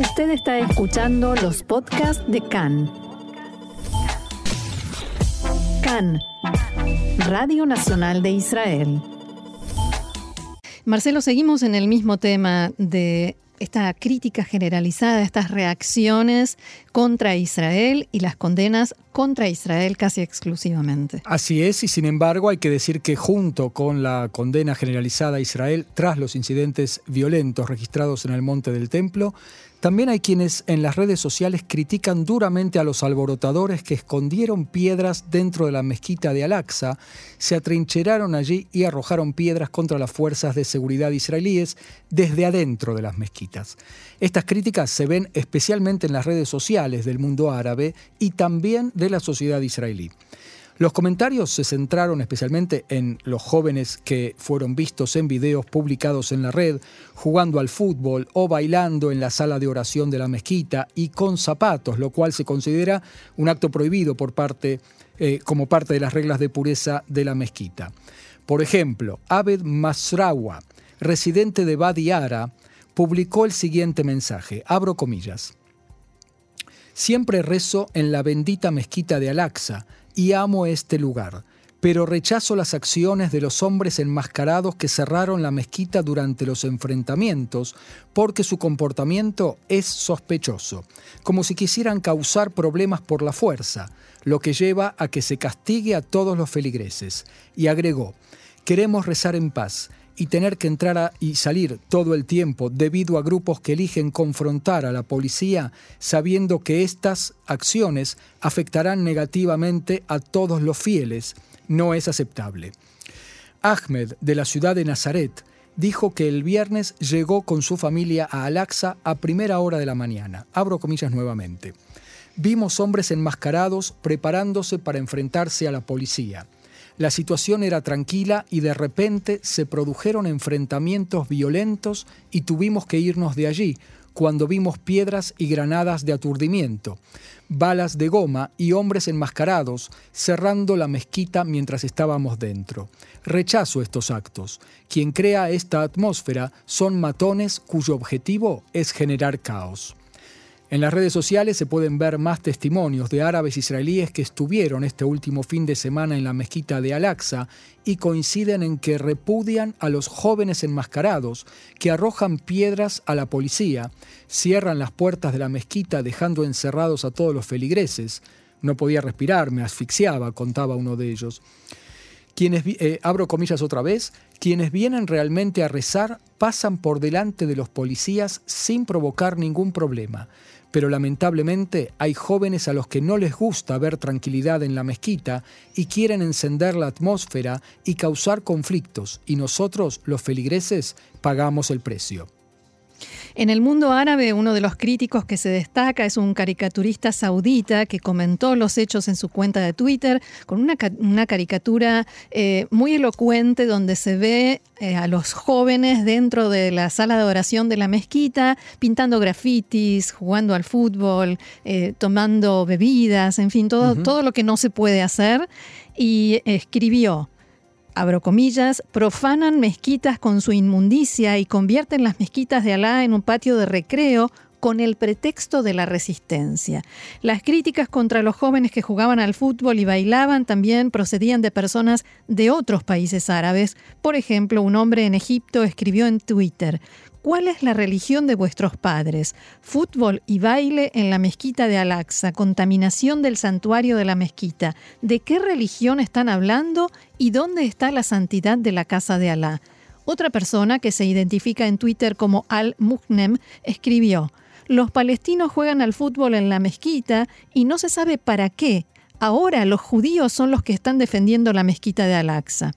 Usted está escuchando los podcasts de CAN. CAN, Radio Nacional de Israel. Marcelo, seguimos en el mismo tema de esta crítica generalizada, estas reacciones contra Israel y las condenas contra Israel casi exclusivamente. Así es, y sin embargo hay que decir que junto con la condena generalizada a Israel tras los incidentes violentos registrados en el Monte del Templo, también hay quienes en las redes sociales critican duramente a los alborotadores que escondieron piedras dentro de la mezquita de Al-Aqsa, se atrincheraron allí y arrojaron piedras contra las fuerzas de seguridad israelíes desde adentro de las mezquitas. Estas críticas se ven especialmente en las redes sociales del mundo árabe y también de la sociedad israelí. Los comentarios se centraron especialmente en los jóvenes que fueron vistos en videos publicados en la red, jugando al fútbol o bailando en la sala de oración de la mezquita y con zapatos, lo cual se considera un acto prohibido por parte, eh, como parte de las reglas de pureza de la mezquita. Por ejemplo, Abed Masrawa, residente de Badi Ara, publicó el siguiente mensaje, abro comillas. Siempre rezo en la bendita mezquita de Al-Aqsa, y amo este lugar, pero rechazo las acciones de los hombres enmascarados que cerraron la mezquita durante los enfrentamientos, porque su comportamiento es sospechoso, como si quisieran causar problemas por la fuerza, lo que lleva a que se castigue a todos los feligreses. Y agregó, queremos rezar en paz, y tener que entrar y salir todo el tiempo debido a grupos que eligen confrontar a la policía sabiendo que estas acciones afectarán negativamente a todos los fieles, no es aceptable. Ahmed, de la ciudad de Nazaret, dijo que el viernes llegó con su familia a Al-Aqsa a primera hora de la mañana. Abro comillas nuevamente. Vimos hombres enmascarados preparándose para enfrentarse a la policía. La situación era tranquila y de repente se produjeron enfrentamientos violentos y tuvimos que irnos de allí cuando vimos piedras y granadas de aturdimiento, balas de goma y hombres enmascarados cerrando la mezquita mientras estábamos dentro. Rechazo estos actos. Quien crea esta atmósfera son matones cuyo objetivo es generar caos. En las redes sociales se pueden ver más testimonios de árabes israelíes que estuvieron este último fin de semana en la mezquita de Al-Aqsa y coinciden en que repudian a los jóvenes enmascarados que arrojan piedras a la policía, cierran las puertas de la mezquita dejando encerrados a todos los feligreses. No podía respirar, me asfixiaba, contaba uno de ellos. Quienes, eh, abro comillas otra vez, quienes vienen realmente a rezar pasan por delante de los policías sin provocar ningún problema pero lamentablemente hay jóvenes a los que no les gusta ver tranquilidad en la mezquita y quieren encender la atmósfera y causar conflictos, y nosotros, los feligreses, pagamos el precio. En el mundo árabe, uno de los críticos que se destaca es un caricaturista saudita que comentó los hechos en su cuenta de Twitter con una, caricatura eh, muy elocuente donde se ve eh, a los jóvenes dentro de la sala de oración de la mezquita pintando grafitis, jugando al fútbol, eh, tomando bebidas, en fin, todo, todo lo que no se puede hacer. Y escribió, abro comillas, profanan mezquitas con su inmundicia y convierten las mezquitas de Alá en un patio de recreo con el pretexto de la resistencia. Las críticas contra los jóvenes que jugaban al fútbol y bailaban también procedían de personas de otros países árabes. Por ejemplo, un hombre en Egipto escribió en Twitter, ¿Cuál es la religión de vuestros padres? Fútbol y baile en la mezquita de Al-Aqsa, contaminación del santuario de la mezquita. ¿De qué religión están hablando y dónde está la santidad de la casa de Alá? Otra persona que se identifica en Twitter como Al-Muhnem escribió, los palestinos juegan al fútbol en la mezquita y no se sabe para qué. Ahora los judíos son los que están defendiendo la mezquita de Al-Aqsa.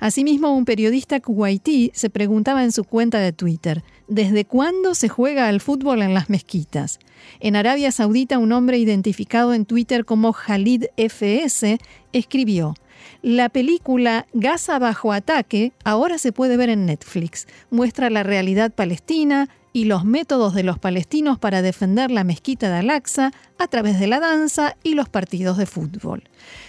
Asimismo, un periodista kuwaití se preguntaba en su cuenta de Twitter, ¿desde cuándo se juega al fútbol en las mezquitas? En Arabia Saudita, un hombre identificado en Twitter como Khalid FS escribió, La película Gaza bajo ataque ahora se puede ver en Netflix. Muestra la realidad palestina y los métodos de los palestinos para defender la mezquita de Al-Aqsa a través de la danza y los partidos de fútbol.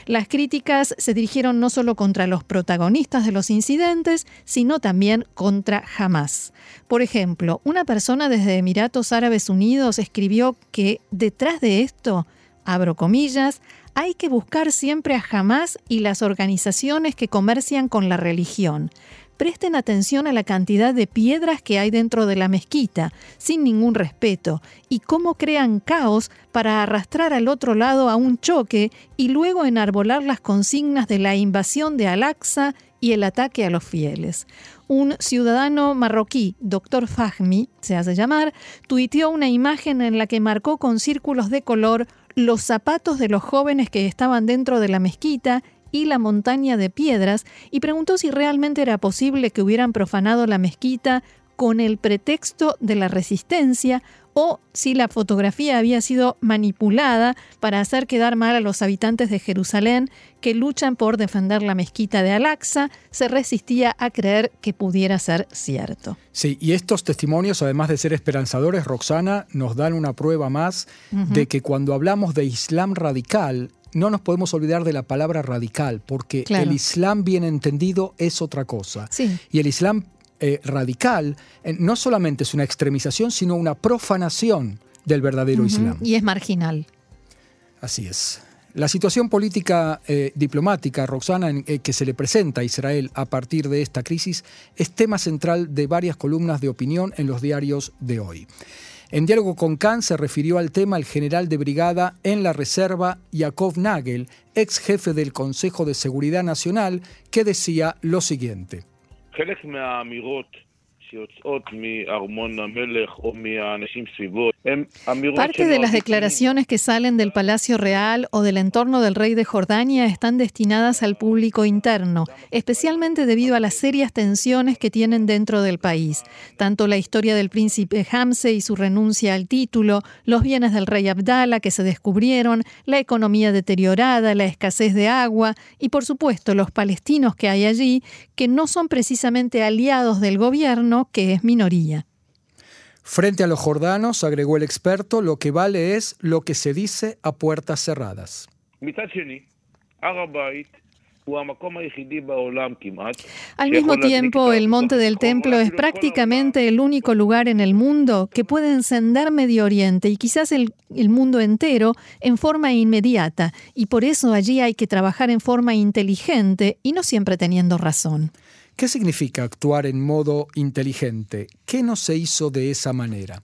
Las críticas se dirigieron no solo contra los protagonistas de los incidentes, sino también contra Hamas. Por ejemplo, una persona desde Emiratos Árabes Unidos escribió que detrás de esto, abro comillas, hay que buscar siempre a Hamas y las organizaciones que comercian con la religión presten atención a la cantidad de piedras que hay dentro de la mezquita, sin ningún respeto, y cómo crean caos para arrastrar al otro lado a un choque y luego enarbolar las consignas de la invasión de Al-Aqsa y el ataque a los fieles. Un ciudadano marroquí, doctor Fahmi, se hace llamar, tuiteó una imagen en la que marcó con círculos de color los zapatos de los jóvenes que estaban dentro de la mezquita y la montaña de piedras y preguntó si realmente era posible que hubieran profanado la mezquita con el pretexto de la resistencia o si la fotografía había sido manipulada para hacer quedar mal a los habitantes de Jerusalén que luchan por defender la mezquita de Al-Aqsa, se resistía a creer que pudiera ser cierto. Sí, y estos testimonios, además de ser esperanzadores, Roxana, nos dan una prueba más de que cuando hablamos de Islam radical, no nos podemos olvidar de la palabra radical, porque el Islam bien entendido es otra cosa. Y el Islam eh, radical eh, no solamente es una extremización, sino una profanación del verdadero Islam. Y es marginal. Así es. La situación política eh, diplomática, Roxana, que se le presenta a Israel a partir de esta crisis, es tema central de varias columnas de opinión en los diarios de hoy. En diálogo con Khan se refirió al tema el general de brigada en la reserva Yakov Nagel, ex jefe del Consejo de Seguridad Nacional, que decía lo siguiente. Parte de las declaraciones que salen del Palacio Real o del entorno del rey de Jordania están destinadas al público interno, especialmente debido a las serias tensiones que tienen dentro del país. Tanto la historia del príncipe Hamse y su renuncia al título, los bienes del rey Abdala que se descubrieron, la economía deteriorada, la escasez de agua y por supuesto los palestinos que hay allí, que no son precisamente aliados del gobierno, que es minoría. Frente a los jordanos, agregó el experto, lo que vale es lo que se dice a puertas cerradas. Al mismo tiempo, el monte del templo es prácticamente el único lugar en el mundo que puede encender Medio Oriente y quizás el, el, mundo entero en forma inmediata, y por eso allí hay que trabajar en forma inteligente y no siempre teniendo razón. ¿Qué significa actuar en modo inteligente? ¿Qué no se hizo de esa manera?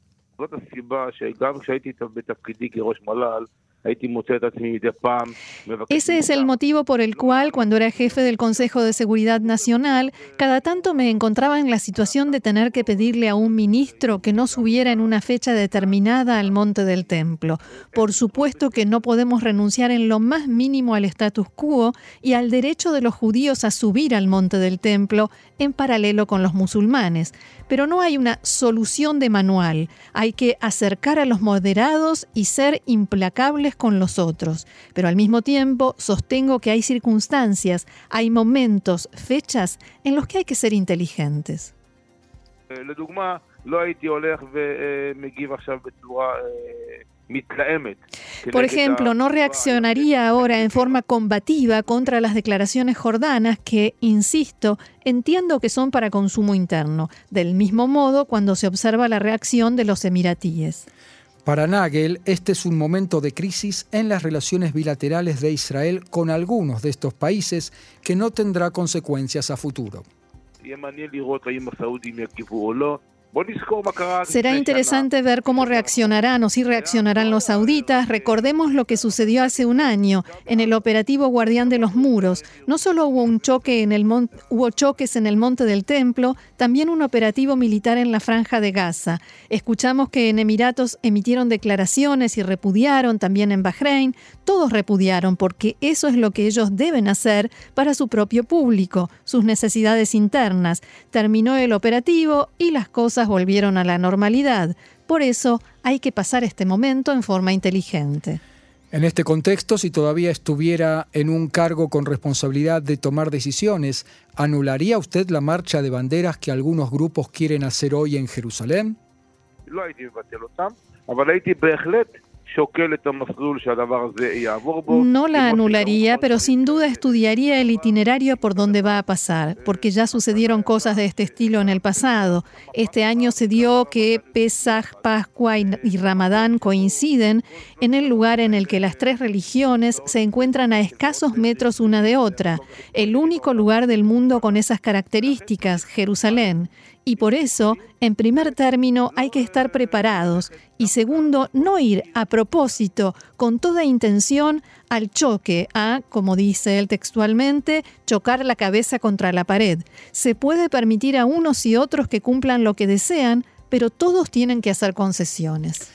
Ese es el motivo por el cual, cuando era jefe del Consejo de Seguridad Nacional, cada tanto me encontraba en la situación de tener que pedirle a un ministro que no subiera en una fecha determinada al monte del templo. Por supuesto que no podemos renunciar en lo más mínimo al status quo y al derecho de los judíos a subir al monte del templo en paralelo con los musulmanes. Pero no hay una solución de manual. Hay que acercar a los moderados y ser implacables con los otros, pero al mismo tiempo sostengo que hay circunstancias, hay momentos, fechas en los que hay que ser inteligentes. Por ejemplo, no reaccionaría ahora en forma combativa contra las declaraciones jordanas que, insisto, entiendo que son para consumo interno, del mismo modo cuando se observa la reacción de los emiratíes. Para Nagel, este es un momento de crisis en las relaciones bilaterales de Israel con algunos de estos países que no tendrá consecuencias a futuro. Será interesante ver cómo reaccionarán o si reaccionarán los sauditas. Recordemos lo que sucedió hace un año en el operativo Guardián de los Muros. No solo hubo un choque en el hubo choques en el monte del templo, también un operativo militar en la franja de Gaza. Escuchamos que en Emiratos emitieron declaraciones y repudiaron, también en Bahrein. Todos repudiaron porque eso es lo que ellos deben hacer para su propio público, sus necesidades internas. Terminó el operativo y las cosas volvieron a la normalidad. Por eso hay que pasar este momento en forma inteligente. En este contexto, si todavía estuviera en un cargo con responsabilidad de tomar decisiones, ¿anularía usted la marcha de banderas que algunos grupos quieren hacer hoy en Jerusalén? No la anularía, pero sin duda estudiaría el itinerario por donde va a pasar, porque ya sucedieron cosas de este estilo en el pasado. Este año se dio que Pesach, Pascua y Ramadán coinciden en el lugar en el que las tres religiones se encuentran a escasos metros una de otra, el único lugar del mundo con esas características, Jerusalén. Y por eso, en primer término, hay que estar preparados y segundo, no ir a propósito, con toda intención, al choque, a, como dice él textualmente, chocar la cabeza contra la pared. Se puede permitir a unos y otros que cumplan lo que desean, pero todos tienen que hacer concesiones.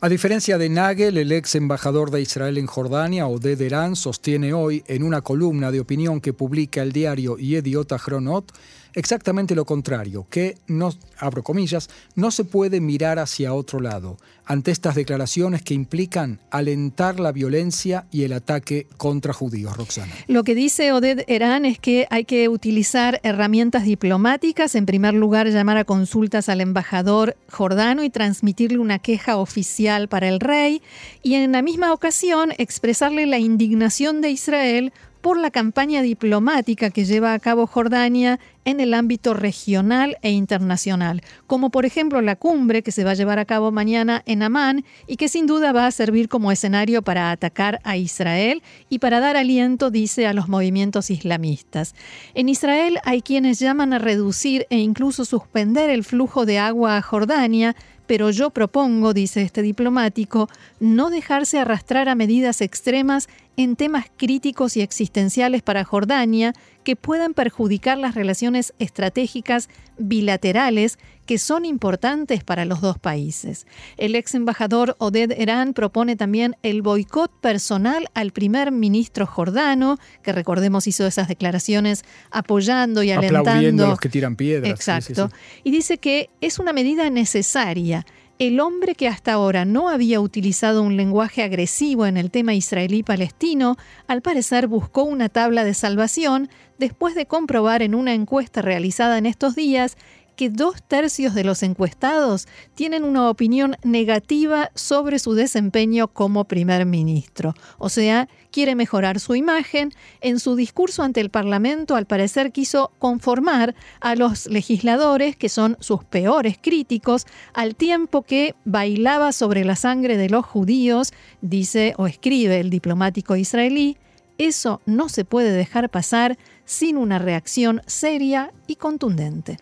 A diferencia de Nagel, el ex embajador de Israel en Jordania, Oded Eran, sostiene hoy en una columna de opinión que publica el diario Yediot Chronot exactamente lo contrario, que, no, abro comillas, no se puede mirar hacia otro lado ante estas declaraciones que implican alentar la violencia y el ataque contra judíos, Roxana. Lo que dice Oded Eran es que hay que utilizar herramientas diplomáticas, en primer lugar llamar a consultas al embajador jordano y transmitirle una queja oficial para el rey, y en la misma ocasión expresarle la indignación de Israel por la campaña diplomática que lleva a cabo Jordania en el ámbito regional e internacional, como por ejemplo la cumbre que se va a llevar a cabo mañana en Amán y que sin duda va a servir como escenario para atacar a Israel y para dar aliento, dice, a los movimientos islamistas. En Israel hay quienes llaman a reducir e incluso suspender el flujo de agua a Jordania, pero yo propongo, dice este diplomático, no dejarse arrastrar a medidas extremas en temas críticos y existenciales para Jordania que puedan perjudicar las relaciones estratégicas bilaterales que son importantes para los dos países. El ex embajador Oded Eran propone también el boicot personal al primer ministro jordano, que recordemos hizo esas declaraciones apoyando y alentando. a los que tiran piedras. Exacto. Y dice que es una medida necesaria el hombre que hasta ahora no había utilizado un lenguaje agresivo en el tema israelí-palestino, al parecer buscó una tabla de salvación después de comprobar en una encuesta realizada en estos días que dos tercios de los encuestados tienen una opinión negativa sobre su desempeño como primer ministro. O sea, quiere mejorar su imagen. En su discurso ante el Parlamento, al parecer, quiso conformar a los legisladores, que son sus peores críticos, al tiempo que bailaba sobre la sangre de los judíos, dice o escribe el diplomático israelí. Eso no se puede dejar pasar sin una reacción seria y contundente.